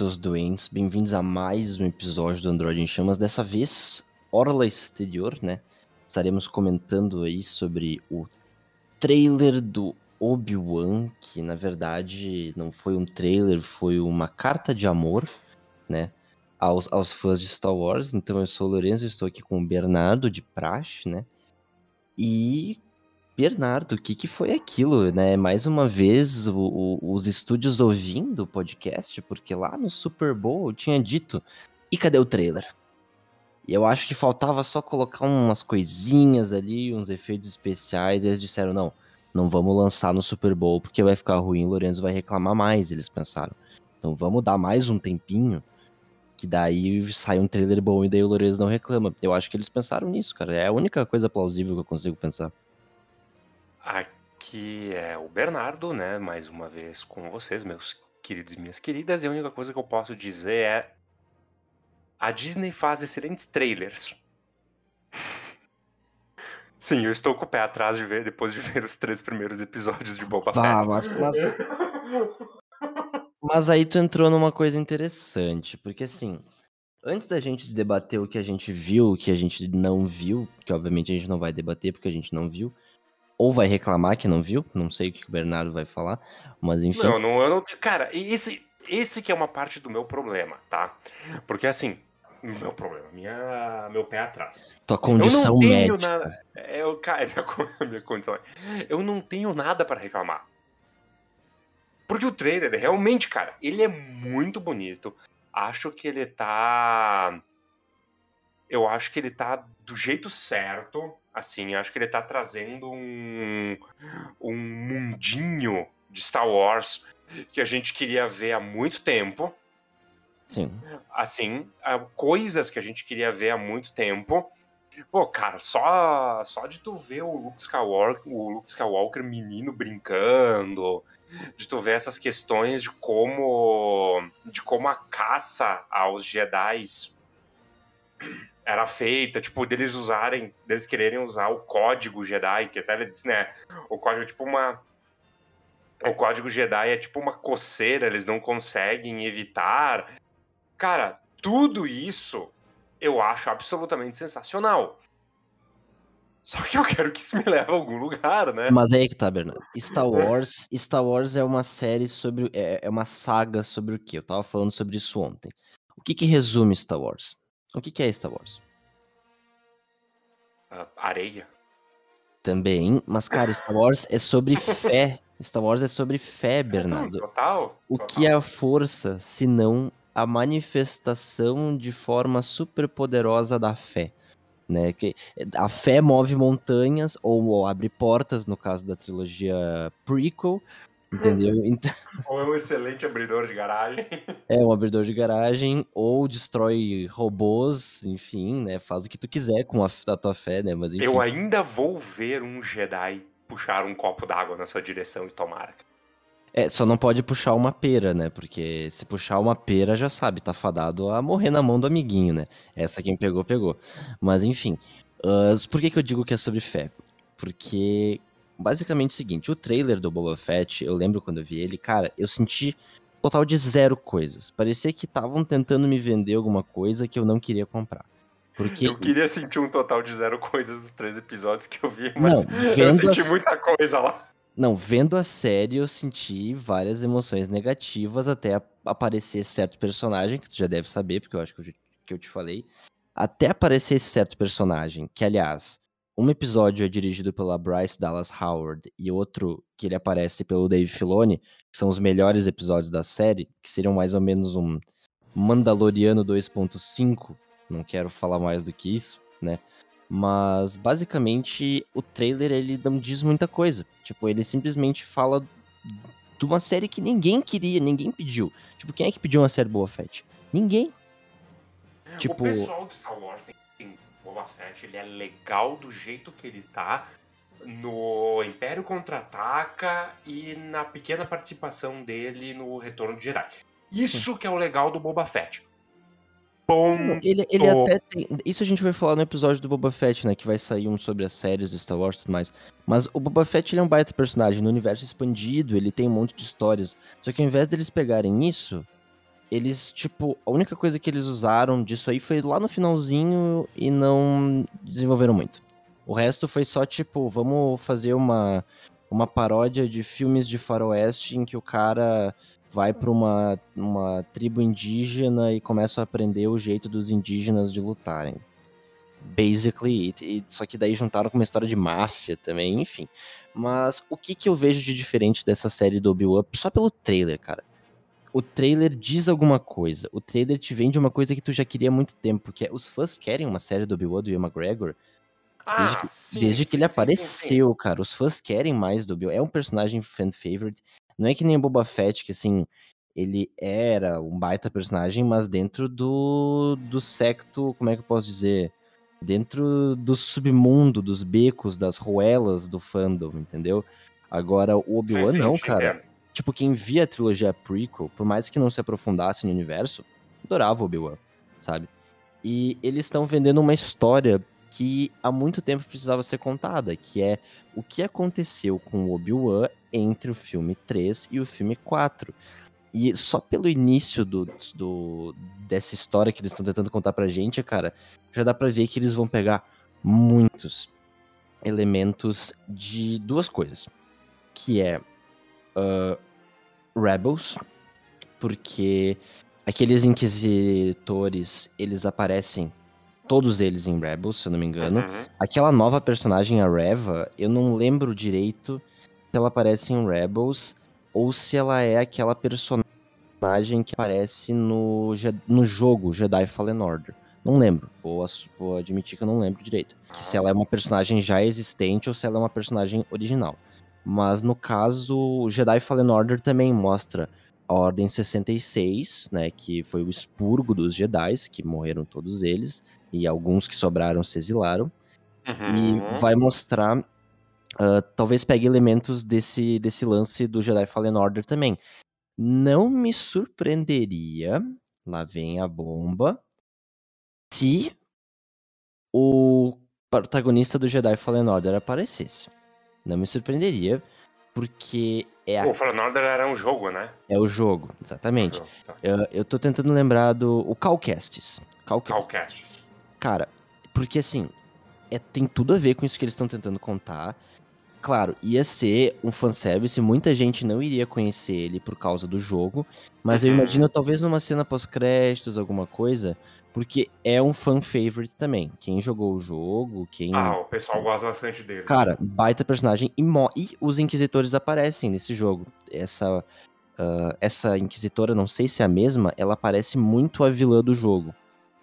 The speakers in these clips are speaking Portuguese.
Seus doentes. Bem-vindos a mais um episódio do Android em Chamas. Dessa vez, Orla Exterior, né? Estaremos comentando aí sobre o trailer do Obi-Wan, que na verdade não foi um trailer, foi uma carta de amor, né? Aos, aos fãs de Star Wars. Então eu sou o Lourenço, estou aqui com o Bernardo de Praxe, né? E Bernardo, o que, que foi aquilo, né? Mais uma vez, o, o, os estúdios ouvindo o podcast, porque lá no Super Bowl eu tinha dito, e cadê o trailer? E eu acho que faltava só colocar umas coisinhas ali, uns efeitos especiais, eles disseram, não, não vamos lançar no Super Bowl, porque vai ficar ruim, o Lorenzo vai reclamar mais, eles pensaram. Então vamos dar mais um tempinho, que daí sai um trailer bom e daí o Lorenzo não reclama. Eu acho que eles pensaram nisso, cara. É a única coisa plausível que eu consigo pensar. Aqui é o Bernardo, né? Mais uma vez com vocês, meus queridos e minhas queridas. E a única coisa que eu posso dizer é: a Disney faz excelentes trailers. Sim, eu estou com o pé atrás de ver depois de ver os três primeiros episódios de Boba Vá, Fett. mas, mas, mas aí tu entrou numa coisa interessante, porque assim, antes da gente debater o que a gente viu, o que a gente não viu, que obviamente a gente não vai debater porque a gente não viu, ou vai reclamar que não viu, não sei o que o Bernardo vai falar, mas enfim. Não, não, eu não. Cara, esse, esse que é uma parte do meu problema, tá? Porque assim, meu problema, minha, meu pé atrás. Tua condição eu não tenho médica. nada. Eu, cara, minha, minha condição. é- Eu não tenho nada para reclamar. Porque o trailer, realmente, cara, ele é muito bonito. Acho que ele tá. Eu acho que ele tá do jeito certo. Assim, acho que ele tá trazendo um, um mundinho de Star Wars que a gente queria ver há muito tempo Sim. assim, coisas que a gente queria ver há muito tempo. Pô, cara, só só de tu ver o Luke Skywalker, o Luke Skywalker menino brincando, de tu ver essas questões de como de como a caça aos Jedi's era feita, tipo, deles usarem, deles quererem usar o código Jedi, que até ele diz, né, o código é tipo uma o código Jedi é tipo uma coceira, eles não conseguem evitar. Cara, tudo isso eu acho absolutamente sensacional. Só que eu quero que isso me leve a algum lugar, né? Mas aí que tá, Bernardo. Star Wars, Star Wars é uma série sobre. É, é uma saga sobre o quê? Eu tava falando sobre isso ontem. O que que resume Star Wars? O que que é Star Wars? Ah, Areia. Também, mas cara, Star Wars é sobre fé. Star Wars é sobre fé, Bernardo. Total. O total. que é a força, se não a manifestação de forma super poderosa da fé? Né? Que a fé move montanhas ou, ou abre portas, no caso da trilogia prequel, entendeu? Então, Ou é um excelente abridor de garagem. é um abridor de garagem ou destrói robôs, enfim, né? Faz o que tu quiser com a, a tua fé, né? Mas enfim. Eu ainda vou ver um Jedi puxar um copo d'água na sua direção e tomar. É, só não pode puxar uma pera, né? Porque se puxar uma pera, já sabe, tá fadado a morrer na mão do amiguinho, né? Essa quem pegou, pegou. Mas enfim, ah, por que, que eu digo que é sobre fé? Porque, basicamente o seguinte, o trailer do Boba Fett, eu lembro quando eu vi ele, cara, eu senti total de zero coisas. Parecia que estavam tentando me vender alguma coisa que eu não queria comprar. Porque Eu queria sentir um total de zero coisas dos três episódios que eu vi, mas Não, eu senti as- muita coisa lá. Não, vendo a série eu senti várias emoções negativas até a- aparecer certo personagem, que tu já deve saber, porque eu acho que eu, que eu te falei. Até aparecer esse certo personagem, que aliás, um episódio é dirigido pela Bryce Dallas Howard e outro que ele aparece pelo Dave Filoni, que são os melhores episódios da série, que seriam mais ou menos um Mandaloriano 2.5, não quero falar mais do que isso, né? Mas basicamente o trailer ele não diz muita coisa. Tipo, ele simplesmente fala de uma série que ninguém queria, ninguém pediu. Tipo, quem é que pediu uma série Boa Fett? Ninguém. Tipo, O pessoal do Star Wars em Boba Fett, ele é legal do jeito que ele tá no Império Contra-Ataca e na pequena participação dele no Retorno de Jedi. Isso que é o legal do Boba Fett. Ponto. ele, ele até tem. Isso a gente vai falar no episódio do Boba Fett, né? Que vai sair um sobre as séries do Star Wars e tudo mais. Mas o Boba Fett ele é um baita personagem. No universo expandido, ele tem um monte de histórias. Só que ao invés deles pegarem isso eles, tipo, a única coisa que eles usaram disso aí foi lá no finalzinho e não desenvolveram muito. O resto foi só, tipo, vamos fazer uma, uma paródia de filmes de faroeste em que o cara vai para uma, uma tribo indígena e começa a aprender o jeito dos indígenas de lutarem. Basically, e, só que daí juntaram com uma história de máfia também, enfim. Mas o que, que eu vejo de diferente dessa série do Obi-Wan? Só pelo trailer, cara o trailer diz alguma coisa. O trailer te vende uma coisa que tu já queria há muito tempo, que é os fãs querem uma série do Obi-Wan do Ian McGregor. Ah, desde que, sim, desde que sim, ele sim, apareceu, cara. Os fãs querem mais do Obi-Wan. É um personagem fan favorite. Não é que nem Boba Fett, que assim, ele era um baita personagem, mas dentro do, do secto, como é que eu posso dizer? Dentro do submundo, dos becos, das ruelas do fandom, entendeu? Agora, o Obi-Wan não, cara. Tipo, quem via a trilogia prequel, por mais que não se aprofundasse no universo, adorava Obi-Wan, sabe? E eles estão vendendo uma história que há muito tempo precisava ser contada, que é o que aconteceu com o Obi-Wan entre o filme 3 e o filme 4. E só pelo início do, do dessa história que eles estão tentando contar pra gente, cara, já dá pra ver que eles vão pegar muitos elementos de duas coisas. Que é uh, Rebels, porque aqueles inquisitores, eles aparecem, todos eles em Rebels, se eu não me engano. Uhum. Aquela nova personagem, a Reva, eu não lembro direito se ela aparece em Rebels ou se ela é aquela personagem que aparece no, no jogo Jedi Fallen Order. Não lembro, vou, vou admitir que eu não lembro direito. Que se ela é uma personagem já existente ou se ela é uma personagem original. Mas no caso, Jedi Fallen Order também mostra a Ordem 66, né, que foi o expurgo dos Jedi, que morreram todos eles, e alguns que sobraram se exilaram. Uhum. E vai mostrar, uh, talvez pegue elementos desse, desse lance do Jedi Fallen Order também. Não me surpreenderia, lá vem a bomba, se o protagonista do Jedi Fallen Order aparecesse. Não me surpreenderia, porque é a... O Fallen Order era um jogo, né? É o jogo, exatamente. É jogo, tá. eu, eu tô tentando lembrar do... O Calcastes. Calcastes. Calcastes. Cara, porque assim, é, tem tudo a ver com isso que eles estão tentando contar. Claro, ia ser um fanservice, muita gente não iria conhecer ele por causa do jogo, mas uhum. eu imagino talvez numa cena pós-créditos, alguma coisa, porque é um fan favorite também. Quem jogou o jogo, quem. Ah, o pessoal gosta bastante dele. Cara, baita personagem. E, mo... e os Inquisitores aparecem nesse jogo. Essa, uh, essa Inquisitora, não sei se é a mesma, ela parece muito a vilã do jogo.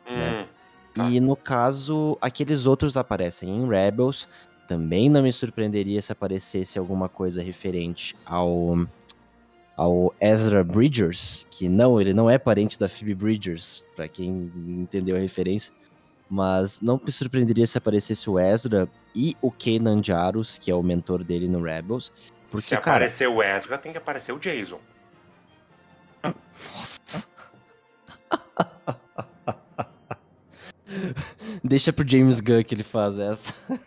Né? Hum, né? Tá. E no caso, aqueles outros aparecem em Rebels. Também não me surpreenderia se aparecesse alguma coisa referente ao ao Ezra Bridgers, que não, ele não é parente da Phoebe Bridgers, para quem entendeu a referência, mas não me surpreenderia se aparecesse o Ezra e o Kanan Jarus, que é o mentor dele no Rebels. Porque, se aparecer o Ezra, tem que aparecer o Jason. Nossa. Deixa pro James Gunn que ele faz essa.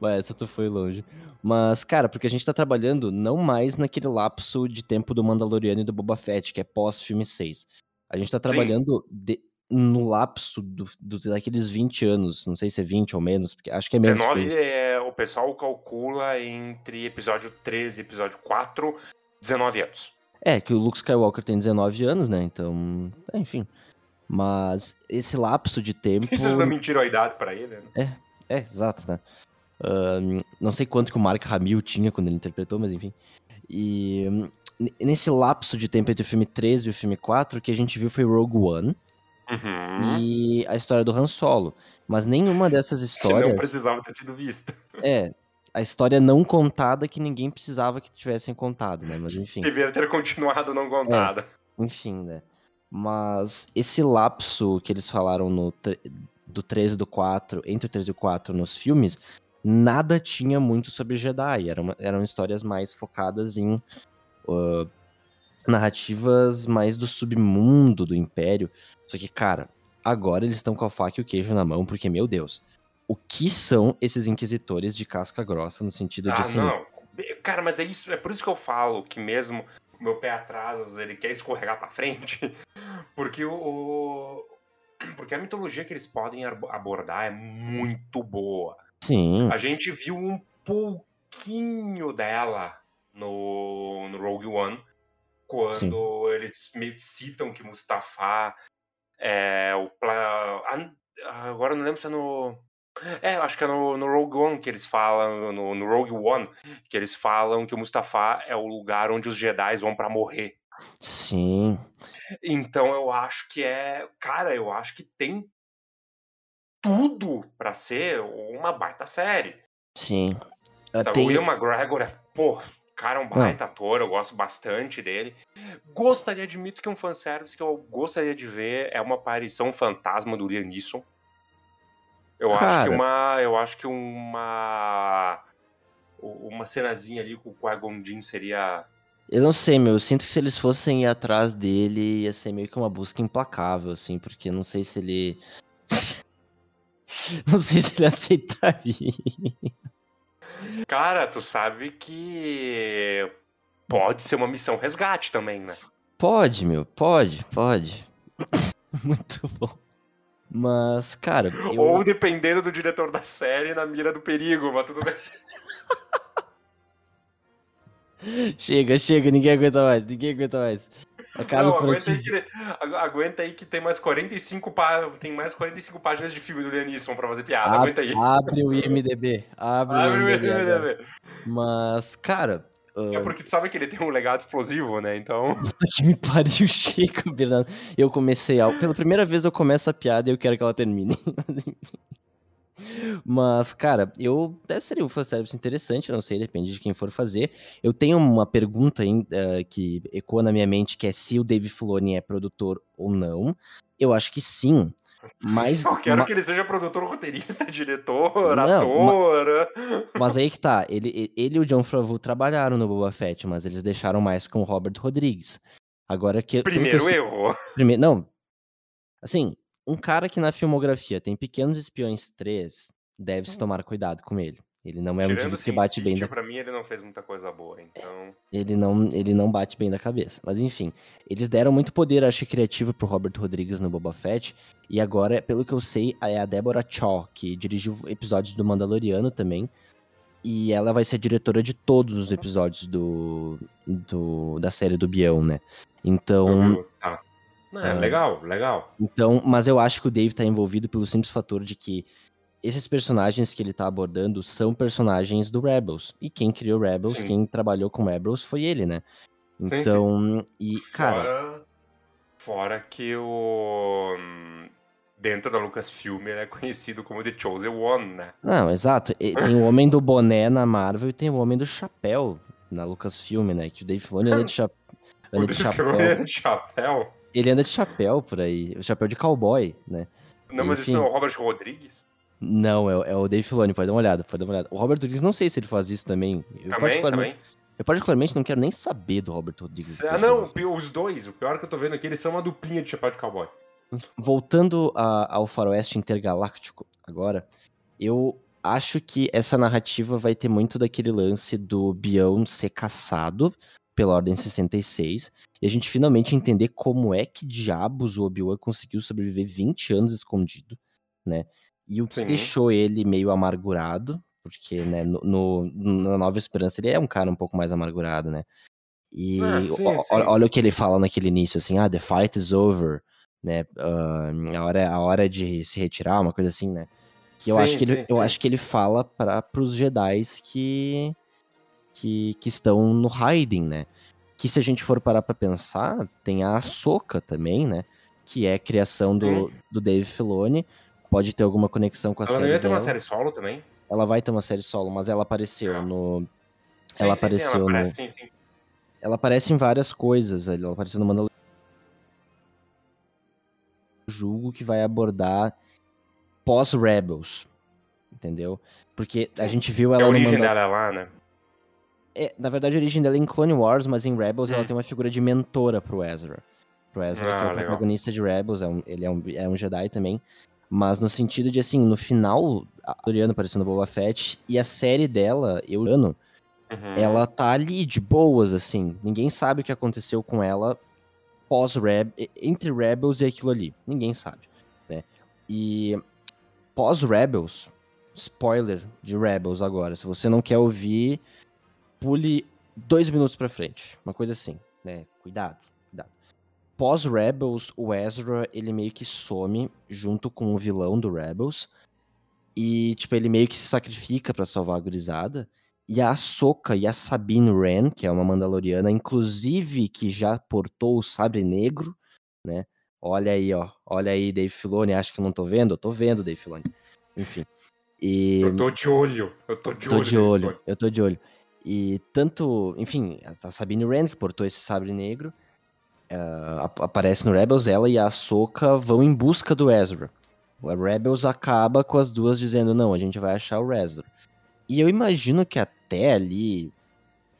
Mas essa tu foi longe. Mas, cara, porque a gente tá trabalhando não mais naquele lapso de tempo do Mandaloriano e do Boba Fett, que é pós-filme 6. A gente tá trabalhando de, no lapso do, do, daqueles 20 anos, não sei se é 20 ou menos, porque acho que é menos. 19 é, o pessoal calcula entre episódio 13 e episódio 4, 19 anos. É, que o Luke Skywalker tem 19 anos, né? Então, é, enfim. Mas esse lapso de tempo. Vocês não mentiram a idade pra ele, né? É, é, exato, né? Uh, não sei quanto que o Mark Hamill tinha quando ele interpretou, mas enfim. E um, nesse lapso de tempo entre o filme 3 e o filme 4, o que a gente viu foi Rogue One uhum. e a história do Han Solo. Mas nenhuma dessas histórias. Não precisava ter sido vista. É, a história não contada que ninguém precisava que tivessem contado, né? Mas enfim. Deveria ter continuado não contada. É, enfim, né? Mas esse lapso que eles falaram no do 13 e do 4, entre o 13 e o 4 nos filmes, nada tinha muito sobre Jedi. Eram, eram histórias mais focadas em uh, narrativas mais do submundo do Império. Só que, cara, agora eles estão com a faca e o queijo na mão, porque, meu Deus, o que são esses inquisitores de casca grossa no sentido ah, de assim. Não. Cara, mas é isso, é por isso que eu falo que mesmo o meu pé atrás, ele quer escorregar pra frente. Porque o. Porque a mitologia que eles podem abordar é muito boa. Sim. A gente viu um pouquinho dela no, no Rogue One, quando Sim. eles meio que citam que Mustafa é o. Pla... Agora não lembro se é no. É, acho que é no, no Rogue One que eles falam, no, no, Rogue One, que eles falam que o Mustafa é o lugar onde os Jedi vão para morrer. Sim. Então eu acho que é. Cara, eu acho que tem tudo para ser uma baita série. Sim. Sabe. O Ian McGregor é, pô, cara, é um baita Não. ator, eu gosto bastante dele. Gostaria, admito que um fanservice que eu gostaria de ver é uma aparição fantasma do Liam Neeson. Eu cara... acho que uma. Eu acho que uma. Uma cenazinha ali com o Qui-Gon seria eu não sei, meu. Eu sinto que se eles fossem ir atrás dele, ia ser meio que uma busca implacável, assim, porque não sei se ele. não sei se ele aceitaria. Cara, tu sabe que pode ser uma missão resgate também, né? Pode, meu, pode, pode. Muito bom. Mas, cara. Eu... Ou dependendo do diretor da série, na mira do perigo, mas tudo bem. chega, chega, ninguém aguenta mais, ninguém aguenta mais. Não, aguenta aí, que, aguenta aí que tem mais 45 pá, tem mais 45 páginas de filme do Leonisson pra fazer piada. Ab aguenta aí. Abre o IMDB. Abre, abre o IMDB. IMDB. Mas, cara. Uh... É porque tu sabe que ele tem um legado explosivo, né? Então. que me pariu, chega, Bernardo. Eu comecei a. Pela primeira vez eu começo a piada e eu quero que ela termine. Mas, cara, eu deve ser um fanservice interessante, não sei, depende de quem for fazer. Eu tenho uma pergunta uh, que ecoa na minha mente, que é se o Dave Filoni é produtor ou não. Eu acho que sim. Mas. Eu quero que ele seja produtor, roteirista, diretor, não, ator. Mas, mas aí que tá. Ele, ele e o John Favreau trabalharam no Boba Fett, mas eles deixaram mais com o Robert Rodrigues. Agora que. Primeiro que eu, erro. Primeiro, não. Assim, um cara que na filmografia tem Pequenos Espiões 3, deve-se hum. tomar cuidado com ele. Ele não é Tirando um que bate bem da... pra mim ele não fez muita coisa boa, então... Ele não, ele não bate bem da cabeça. Mas enfim, eles deram muito poder, acho, criativo pro Robert Rodrigues no Boba Fett. E agora, pelo que eu sei, é a Deborah Shaw, que dirigiu episódios do Mandaloriano também. E ela vai ser diretora de todos os episódios do, do da série do Bião, né? Então... Ah. É, legal, legal. Então, mas eu acho que o Dave tá envolvido pelo simples fator de que esses personagens que ele tá abordando são personagens do Rebels. E quem criou Rebels, sim. quem trabalhou com Rebels foi ele, né? Então, sim, sim. e, cara. Fora, fora que o. Dentro da Lucasfilm ele é conhecido como The Chosen One, né? Não, exato. Tem o Homem do Boné na Marvel e tem o Homem do Chapéu na Lucasfilm, né? Que o Dave Filoni anda de, cha... de chapéu. Anda de chapéu? Ele anda de chapéu por aí, o chapéu de cowboy, né? Não, mas Enfim, isso não é o Robert Rodrigues? Não, é, é, o Dave Filoni, pode dar uma olhada, pode dar uma olhada. O Robert Rodrigues, não sei se ele faz isso também. Eu também, também. Eu particularmente não quero nem saber do Robert Rodrigues. Ah, não, os dois, o pior que eu tô vendo aqui, eles são uma duplinha de chapéu de cowboy. Voltando a, ao faroeste intergaláctico agora, eu acho que essa narrativa vai ter muito daquele lance do Bião ser caçado pela Ordem 66, e a gente finalmente entender como é que diabos o Obi-Wan conseguiu sobreviver 20 anos escondido, né? E o que Sim. deixou ele meio amargurado, porque, né, no, no, na Nova Esperança ele é um cara um pouco mais amargurado, né? E ah, sim, o, sim. olha o que ele fala naquele início, assim, ah, the fight is over, né? Uh, a, hora, a hora de se retirar, uma coisa assim, né? Que eu, acho que ele, eu acho que ele fala para os Jedi que que, que estão no hiding, né? Que se a gente for parar pra pensar, tem a Ahsoka também, né? Que é criação do, do Dave Filoni. Pode ter alguma conexão com a ela série. Ela ia ter uma série solo também? Ela vai ter uma série solo, mas ela apareceu ah. no. Sim, ela sim, apareceu sim, ela no. Aparece, sim, sim. Ela aparece em várias coisas. Ela apareceu no Mandalorian. Julgo que vai abordar pós-Rebels. Entendeu? Porque a gente viu ela. É a origem Mandal... dela lá, né? É, na verdade, a origem dela é em Clone Wars, mas em Rebels hum. ela tem uma figura de mentora pro Ezra. Pro Ezra, ah, que é o legal. protagonista de Rebels, é um, ele é um, é um Jedi também. Mas no sentido de, assim, no final, a aparecendo no Boba Fett, e a série dela, eu ano, Uhum. ela tá ali de boas, assim. Ninguém sabe o que aconteceu com ela pós-Reb, entre Rebels e aquilo ali. Ninguém sabe, né? E pós-Rebels, spoiler de Rebels agora. Se você não quer ouvir, pule dois minutos pra frente. Uma coisa assim, né? Cuidado, cuidado. Pós-Rebels, o Ezra, ele meio que some junto com o vilão do Rebels. E, tipo, ele meio que se sacrifica para salvar a gurizada. E a Ahsoka e a Sabine Wren, que é uma Mandaloriana, inclusive que já portou o sabre negro, né? Olha aí, ó. Olha aí, Dave Filoni. Acha que eu não tô vendo? Eu tô vendo, Dave Filoni. Enfim. E... Eu tô de olho. Eu tô de tô olho. de olho. Eu tô de olho. E tanto, enfim, a Sabine Wren, que portou esse sabre negro, uh, aparece no Rebels, ela e a Ahsoka vão em busca do Ezra. O Rebels acaba com as duas dizendo, não, a gente vai achar o Ezra. E eu imagino que até ali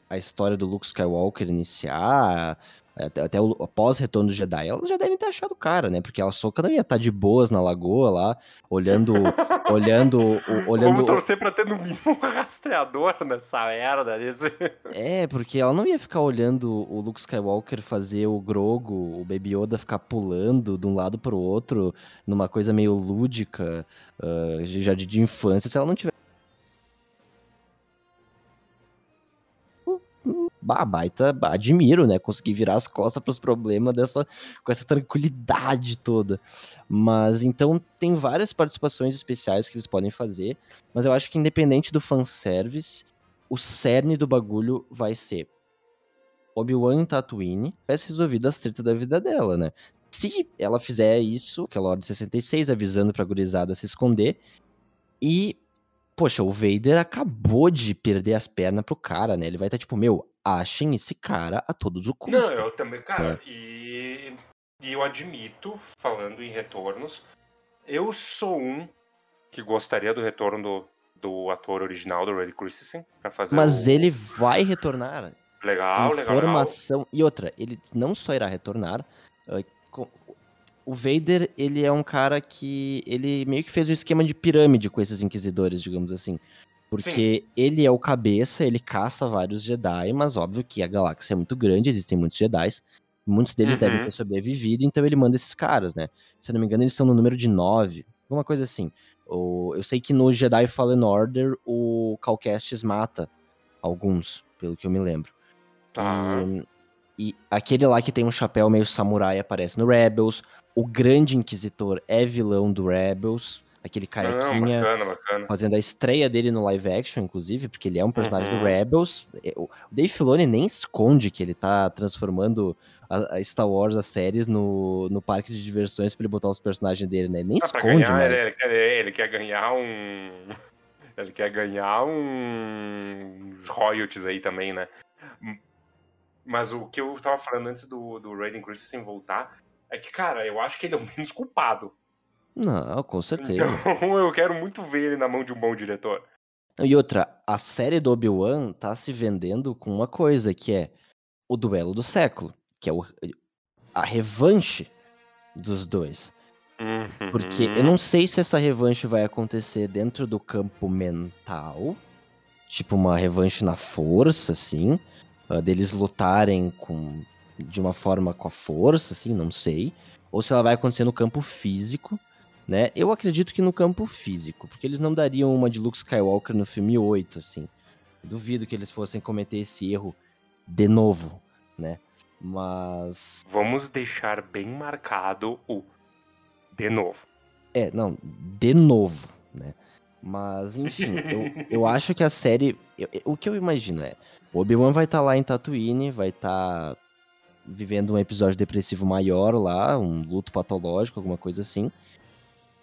a história do Luke Skywalker iniciar, até, até o pós-retorno do Jedi, elas já devem ter achado o cara, né? Porque a Soca não ia estar de boas na lagoa lá, olhando. olhando. O, olhando Vamos torcer pra ter no mínimo um rastreador nessa merda. Nesse... É, porque ela não ia ficar olhando o Luke Skywalker fazer o Grogo, o Baby Yoda ficar pulando de um lado pro outro, numa coisa meio lúdica, uh, já de, de infância, se ela não tiver bah, baita, admiro, né? Conseguir virar as costas para os problemas dessa, com essa tranquilidade toda. Mas então tem várias participações especiais que eles podem fazer, mas eu acho que independente do fanservice, o cerne do bagulho vai ser Obi-Wan em Tatooine, tivesse resolvido as tretas da vida dela, né? Se ela fizer isso, aquela hora de 66, avisando pra gurizada se esconder, e Poxa, o Vader acabou de perder as pernas pro cara, né? Ele vai estar tá, tipo, meu, achem esse cara a todos os custos. Não, eu também, cara, é. e, e eu admito, falando em retornos, eu sou um que gostaria do retorno do, do ator original do Red Christensen pra fazer Mas o... ele vai retornar. Legal, Informação. Legal. E outra, ele não só irá retornar, uh, o Vader, ele é um cara que. Ele meio que fez um esquema de pirâmide com esses inquisidores, digamos assim. Porque Sim. ele é o cabeça, ele caça vários Jedi, mas óbvio que a galáxia é muito grande, existem muitos Jedi. Muitos deles uhum. devem ter sobrevivido, então ele manda esses caras, né? Se eu não me engano, eles são no número de nove, alguma coisa assim. O, eu sei que no Jedi Fallen Order o Cal Kestis mata alguns, pelo que eu me lembro. Tá. E, e aquele lá que tem um chapéu meio samurai aparece no Rebels. O Grande Inquisitor é vilão do Rebels. Aquele carequinha Não, bacana, bacana. fazendo a estreia dele no live action, inclusive, porque ele é um personagem uhum. do Rebels. É, o Dave Filoni nem esconde que ele tá transformando a, Star Wars, as séries, no, no parque de diversões pra ele botar os personagens dele, né? Ele nem ah, esconde, ganhar, mas... ele, ele, ele quer ganhar um... Ele quer ganhar uns royalties aí também, né? Mas o que eu tava falando antes do, do Raiden Christensen voltar é que, cara, eu acho que ele é o menos culpado. Não, com certeza. Então eu quero muito ver ele na mão de um bom diretor. E outra, a série do Obi-Wan tá se vendendo com uma coisa, que é o duelo do século, que é o, a revanche dos dois. Uhum. Porque eu não sei se essa revanche vai acontecer dentro do campo mental, tipo uma revanche na força, assim, uh, deles lutarem com de uma forma com a força, assim, não sei. Ou se ela vai acontecer no campo físico, né? Eu acredito que no campo físico, porque eles não dariam uma de Luke Skywalker no filme 8, assim. Duvido que eles fossem cometer esse erro de novo, né? Mas. Vamos deixar bem marcado o de novo. É, não, de novo, né? Mas, enfim, eu, eu acho que a série. Eu, o que eu imagino é. O Obi-Wan vai estar tá lá em Tatooine, vai estar tá vivendo um episódio depressivo maior lá, um luto patológico, alguma coisa assim.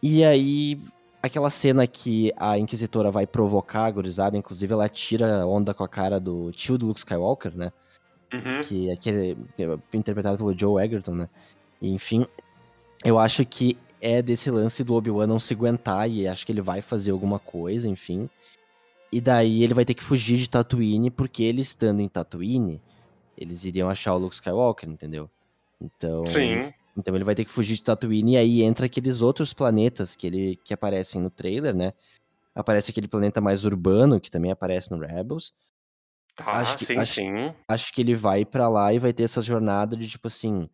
E aí, aquela cena que a Inquisitora vai provocar a gurizada, inclusive ela tira onda com a cara do tio do Luke Skywalker, né? Uhum. Que, é aquele, que é interpretado pelo Joe Egerton, né? Enfim, eu acho que é desse lance do Obi-Wan não se aguentar e acho que ele vai fazer alguma coisa, enfim. E daí ele vai ter que fugir de Tatooine, porque ele estando em Tatooine, eles iriam achar o Luke Skywalker, entendeu? Então. Sim. Então ele vai ter que fugir de Tatooine e aí entra aqueles outros planetas que ele que aparecem no trailer, né? Aparece aquele planeta mais urbano que também aparece no Rebels. Tá, Acho que sim, acho sim. acho que ele vai pra lá e vai ter essa jornada de tipo assim,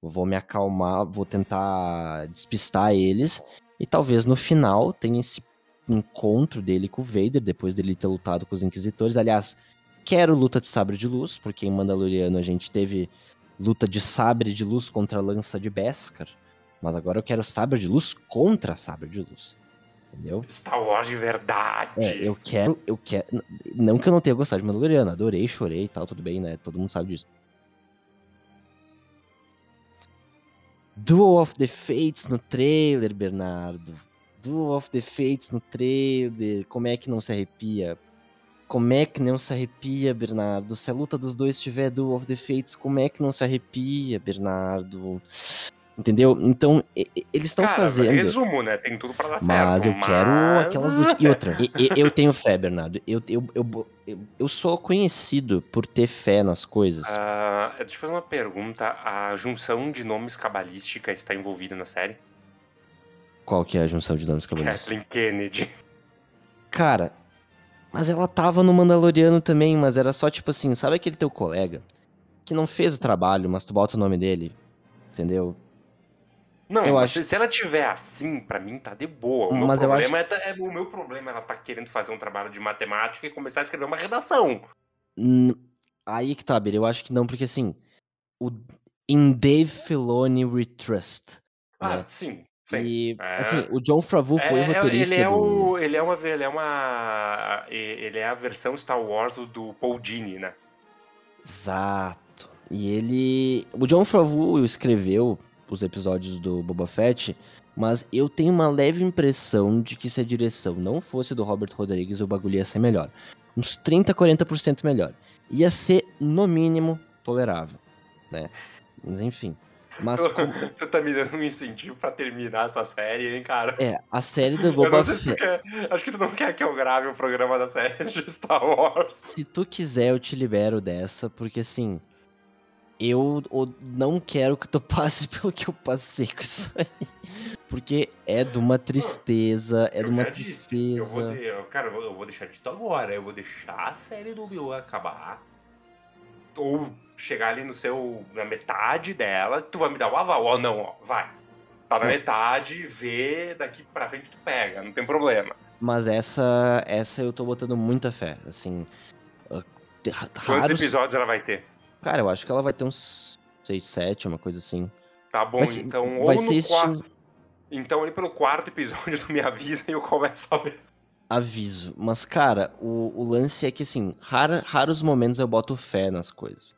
vou me acalmar, vou tentar despistar eles e talvez no final tenha esse encontro dele com o Vader depois dele ter lutado com os inquisitores. Aliás, quero luta de sabre de luz, porque em Mandaloriano a gente teve luta de sabre de luz contra a lança de Beskar, mas agora eu quero sabre de luz contra sabre de luz. Entendeu? Star Wars de verdade. É, eu quero, eu quero. Não que eu não tenha gostado de Mandaloriano, adorei, chorei e tal, tudo bem, né? Todo mundo sabe disso. Duel of the Fates no trailer, Bernardo. Duel of the Fates no trailer. Como é que não se arrepia? Como é que não se arrepia, Bernardo? Se a luta dos dois tiver Duel of the Fates, como é que não se arrepia, Bernardo? Entendeu? Então, e- e- eles estão fazendo. resumo, né? Tem tudo pra dar certo. Mas eu quero mas- aquelas. E outra, e- eu tenho fé, Bernardo. Eu, eu, eu, eu, eu sou conhecido por ter fé nas coisas. Ah, deixa eu fazer uma pergunta. A junção de nomes cabalística está envolvida na série? Qual que é a junção de nomes cabalísticos? Kathleen Kennedy. Cara, mas ela tava no Mandaloriano também, mas era só tipo assim, sabe aquele teu colega que não fez o trabalho, mas tu bota o nome dele, entendeu? Não, Eu acho- se ela tiver assim, pra mim tá de boa. O meu Mas problema é, é- o meu problema é ela tá querendo fazer um trabalho de matemática e começar a escrever uma redação. N- Aí que tá, Bira, eu acho que não, porque assim, o In Dave Filoni We Trust. Ah, né? sim. Sim. E, É. assim, o John Favreau foi É, o roteirista ele é do... o, ele é uma, ele é uma, ele é a versão Star Wars do, do Paul Dini, né? Exato. E ele. O John Favreau escreveu os episódios do Boba Fett, mas eu tenho uma leve impressão de que se a direção não fosse do Robert Rodrigues, o bagulho ia ser melhor. Uns 30, 40% melhor. Ia ser, no mínimo, tolerável, né? Mas enfim. Mas como- Tu tá me dando um incentivo pra terminar essa série, hein, cara? é, a série do Boba sei se tu Fett. quer. Acho que tu não quer que eu grave o programa da série de Star Wars. Se tu quiser, eu te libero dessa, porque assim. Eu não quero que tu passe pelo que eu passei com isso aí. Porque é de uma tristeza, é de Eu uma já disse, Eu vou, tristeza. de- cara, eu vou- eu vou deixar dito agora. Eu vou deixar a série do Obi-Wan acabar. Ou chegar ali no seu. na metade dela. Tu vai me dar o aval. Ó, não, ó, vai. Tá na É. metade, vê, daqui pra frente tu pega, não tem problema. Mas essa, essa eu tô botando muita fé. Assim. ah, te- ra- Quantos raros- episódios ela vai ter? Cara, eu acho que ela vai ter uns 6, 7, uma coisa assim. Tá bom, Vai ser- então. vai ou ser no estilo- quarto. Então ali pelo quarto episódio tu me avisa e eu começo a ver. Aviso. Mas, cara, o, o lance é que, assim, rara- raros momentos eu boto fé nas coisas.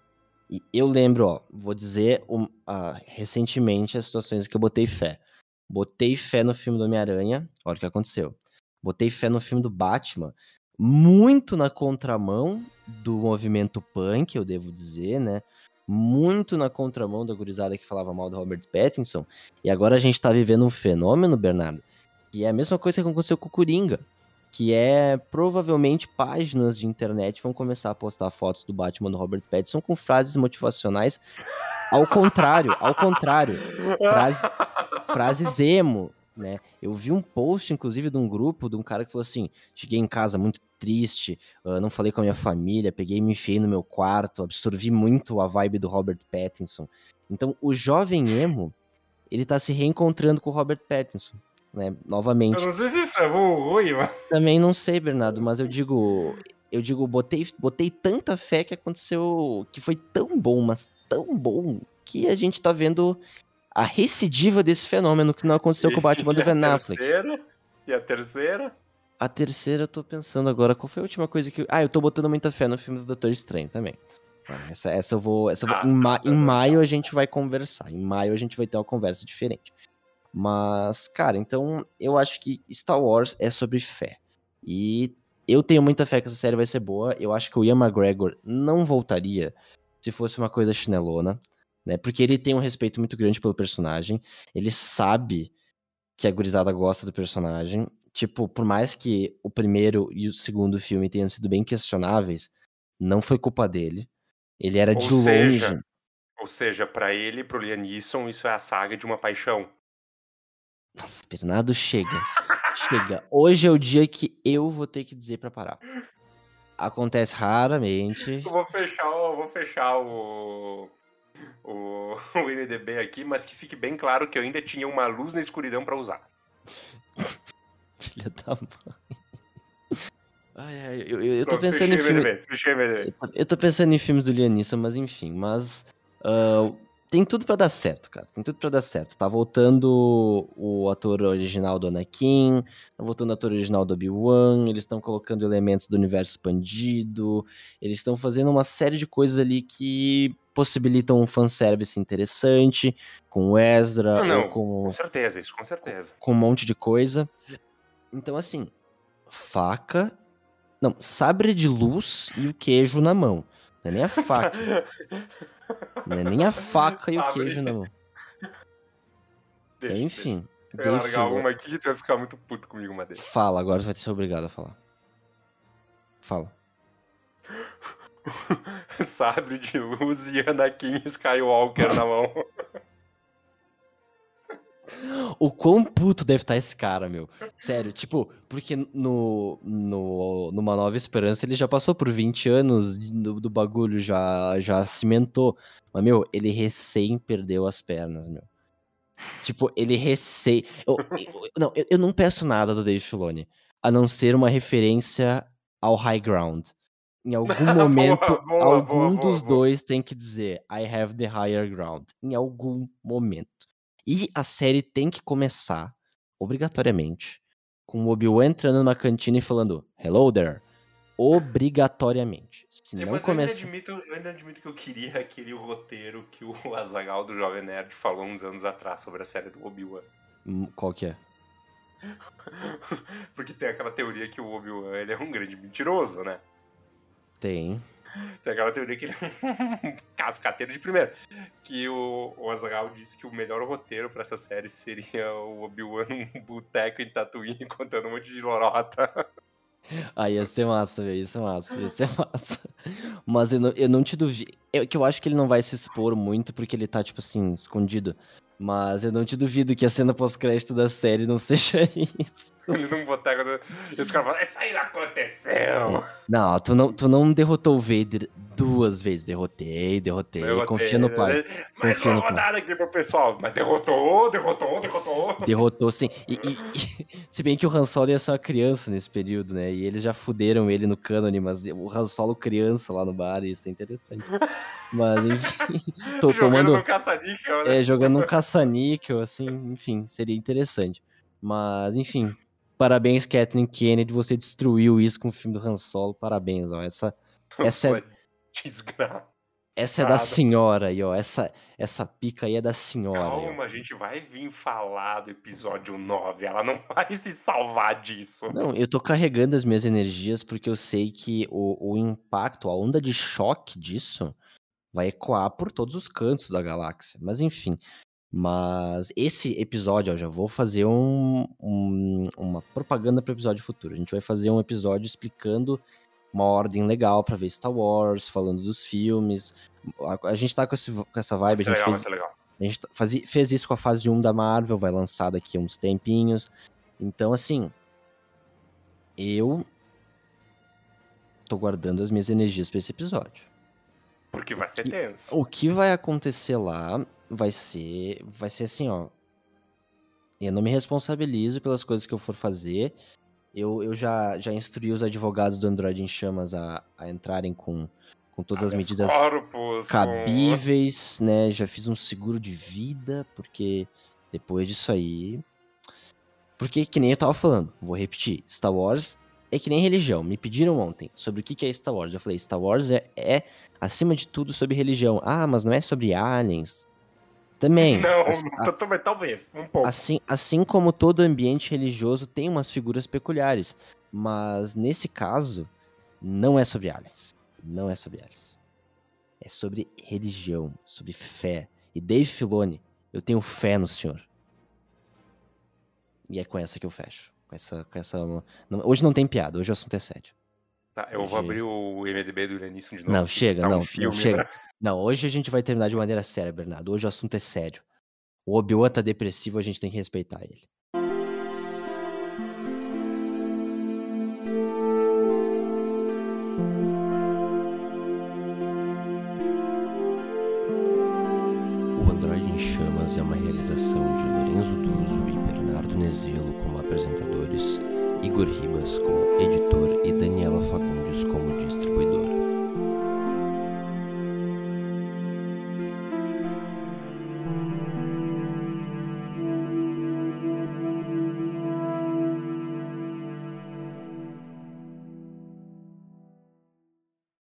E eu lembro, ó, vou dizer um, ah, recentemente as situações que eu botei fé. Botei fé no filme do Homem-Aranha, olha o que aconteceu. Botei fé no filme do Batman, muito na contramão do movimento punk, eu devo dizer, né? Muito na contramão da gurizada que falava mal do Robert Pattinson. E agora a gente tá vivendo um fenômeno, Bernardo, que é a mesma coisa que aconteceu com o Coringa que é provavelmente páginas de internet vão começar a postar fotos do Batman do Robert Pattinson com frases motivacionais ao contrário, ao contrário, frase, frases emo, né? Eu vi um post, inclusive, de um grupo, de um cara que falou assim: cheguei em casa muito triste, ah, não falei com a minha família, peguei e me enfiei no meu quarto, absorvi muito a vibe do Robert Pattinson. Então, o jovem emo, ele tá se reencontrando com o Robert Pattinson, né? Novamente. Eu não sei se isso é bom ou ruim, mas. Também não sei, Bernardo, mas eu digo, eu digo, botei, botei tanta fé que aconteceu, que foi tão bom, mas tão bom, que a gente tá vendo a recidiva desse fenômeno que não aconteceu com o Batman do Ben Affleck. terceira? E a terceira? A terceira eu tô pensando agora, qual foi a última coisa que... Ah, eu tô botando muita fé no filme do Doutor Estranho também. Ah, Essa, essa eu vou... Essa eu vou- Ah, em, ma- tá, em tá, maio tá. a gente vai conversar. Em maio a gente vai ter uma conversa diferente. Mas, cara, então eu acho que Star Wars é sobre fé. E eu tenho muita fé que essa série vai ser boa. Eu acho que o Ian McGregor não voltaria se fosse uma coisa chinelona, né? Porque ele tem um respeito muito grande pelo personagem. Ele sabe que a gurizada gosta do personagem. Tipo, por mais que o primeiro e o segundo filme tenham sido bem questionáveis, não foi culpa dele. Ele era Ou de seja, longe. Ou seja, pra ele pro Liam Neeson, isso é a saga de uma paixão. Nossa, Bernardo, chega. chega. Hoje é o dia que eu vou ter que dizer pra parar. acontece raramente. Eu vou fechar, eu vou fechar o, o, o MDB aqui, mas que fique bem claro que eu ainda tinha uma luz na escuridão pra usar. Filha da mãe. Ai, ai, eu, eu, eu tô Pronto, pensando em fechei filme. MDB, fechei MDB. Eu tô pensando em filmes do Liam Neeson, mas enfim, mas ah, tem tudo pra dar certo, cara. Tem tudo pra dar certo. Tá voltando o ator original do Anakin, tá voltando o ator original do Obi-Wan, eles estão colocando elementos do universo expandido, eles estão fazendo uma série de coisas ali que possibilitam um fanservice interessante, com o Ezra, Não, não, ou com, com certeza, isso, com certeza. com um monte de coisa. Então, assim, faca. Não, sabre de luz e o queijo na mão. Não é nem a faca. Não é nem a faca e o queijo na mão. Deixa, Enfim. deixa. Eu largar Filoni- uma aqui que tu vai ficar muito puto comigo, Madeira. Fala, agora você vai ser obrigado a falar. Fala. Sabre de luz e Anakin Skywalker na mão. O quão puto deve estar esse cara, meu. Sério, tipo, porque no, no numa Nova Esperança ele já passou por 20 anos do, do bagulho, já, já cimentou. Mas, meu, ele recém perdeu as pernas, meu. Tipo, ele recém. Eu, eu- não, eu, eu não peço nada do Dave Filoni, a não ser uma referência ao High Ground. Em algum Boa, momento, boa, algum boa, boa, dos boa. dois tem que dizer I have the higher ground. Em algum momento. E a série tem que começar, obrigatoriamente, com o Obi-Wan entrando numa cantina e falando Hello there. Obrigatoriamente. Se É, não mas eu, ainda começa. admito, eu ainda admito que eu queria aquele roteiro que o Azagal do Jovem Nerd falou uns anos atrás sobre a série do Obi-Wan. Hum, Qual que é? Porque tem aquela teoria que o Obi-Wan ele é um grande mentiroso, né? Tem. Tem aquela teoria que ele é um cascateiro de primeira. Que o, o disse que o melhor roteiro pra essa série seria o Obi-Wan num boteco em Tatooine contando um monte de lorota. Ah, ia ser massa, velho. Ia ser massa, ia ser massa. Mas eu não, eu não te duvido. É que eu acho que ele não vai se expor muito porque ele tá, tipo assim, escondido. Mas eu não te duvido que a cena pós-crédito da série não seja isso. Ele num boteco. do- E os caras falam, isso aí não aconteceu. Não, tu não, tu não derrotou o Vader duas vezes. Derrotei, derrotei. Eu confia no pai. Mais confia uma rodada aqui pro pessoal. Mas derrotou, derrotou, derrotou. Derrotou, sim. E, e- e- se bem que o Han Solo ia ser uma criança nesse período, né? E eles já fuderam ele no cânone, mas o Han Solo criança lá no bar, isso é interessante. Mas, enfim, tô Jogando tomando... no caça-níquel, né? É, jogando um caça-níquel, assim, enfim, seria interessante. Mas, enfim, parabéns, Kathleen Kennedy, você destruiu isso com o filme do Han Solo, parabéns, ó, essa, essa é- Desgraça. essa é da senhora aí, ó, essa, essa pica aí é da senhora aí. Calma, a gente vai vir falar do episódio 9. Ela não vai se salvar disso. Não, eu tô carregando as minhas energias porque eu sei que o, o impacto, a onda de choque disso vai ecoar por todos os cantos da galáxia. Mas enfim. Mas esse episódio, ó, já vou fazer um, um- uma propaganda para o episódio futuro. A gente vai fazer um episódio explicando uma ordem legal pra ver Star Wars, falando dos filmes. A, a gente tá com, esse- com essa Vai vibe, ser a gente legal, vai fez ser legal. a gente fazi- fez isso com a fase 1 da Marvel, vai lançar daqui a uns tempinhos. Então, assim, eu tô guardando as minhas energias pra esse episódio. Porque vai ser que- tenso. O que vai acontecer lá vai ser, vai ser assim, ó. Eu não me responsabilizo pelas coisas que eu for fazer. Eu, eu já, já instruí os advogados do Android em Chamas a, a entrarem com, com todas as medidas corpus, com- cabíveis, né? Já fiz um seguro de vida, porque depois disso aí. Porque, que nem eu tava falando, vou repetir: Star Wars é que nem religião. Me pediram ontem sobre o que é Star Wars. Eu falei: Star Wars é, é acima de tudo, sobre religião. Ah, mas não é sobre aliens. Também. Não, As- não, também, talvez, um pouco. Assim, assim como todo ambiente religioso tem umas figuras peculiares. Mas nesse caso, não é sobre aliens. Não é sobre aliens. É sobre religião, sobre fé. E Dave Filoni, eu tenho fé no senhor. E é com essa que eu fecho. Com essa, com essa... Não, hoje não tem piada, hoje o assunto é sério. Tá, eu hoje... vou abrir o MDB do Lenício de novo. Não, chega, tá não, um filme, não, chega. Né? Não, hoje a gente vai terminar de maneira séria, Bernardo. Hoje o assunto é sério. O Obi-Wan tá depressivo, a gente tem que respeitar ele. O Android em Chamas é uma realização de Lorenzo Duso e Bernardo. Nezelo como apresentadores, Igor Ribas como editor e Daniela Fagundes como distribuidora.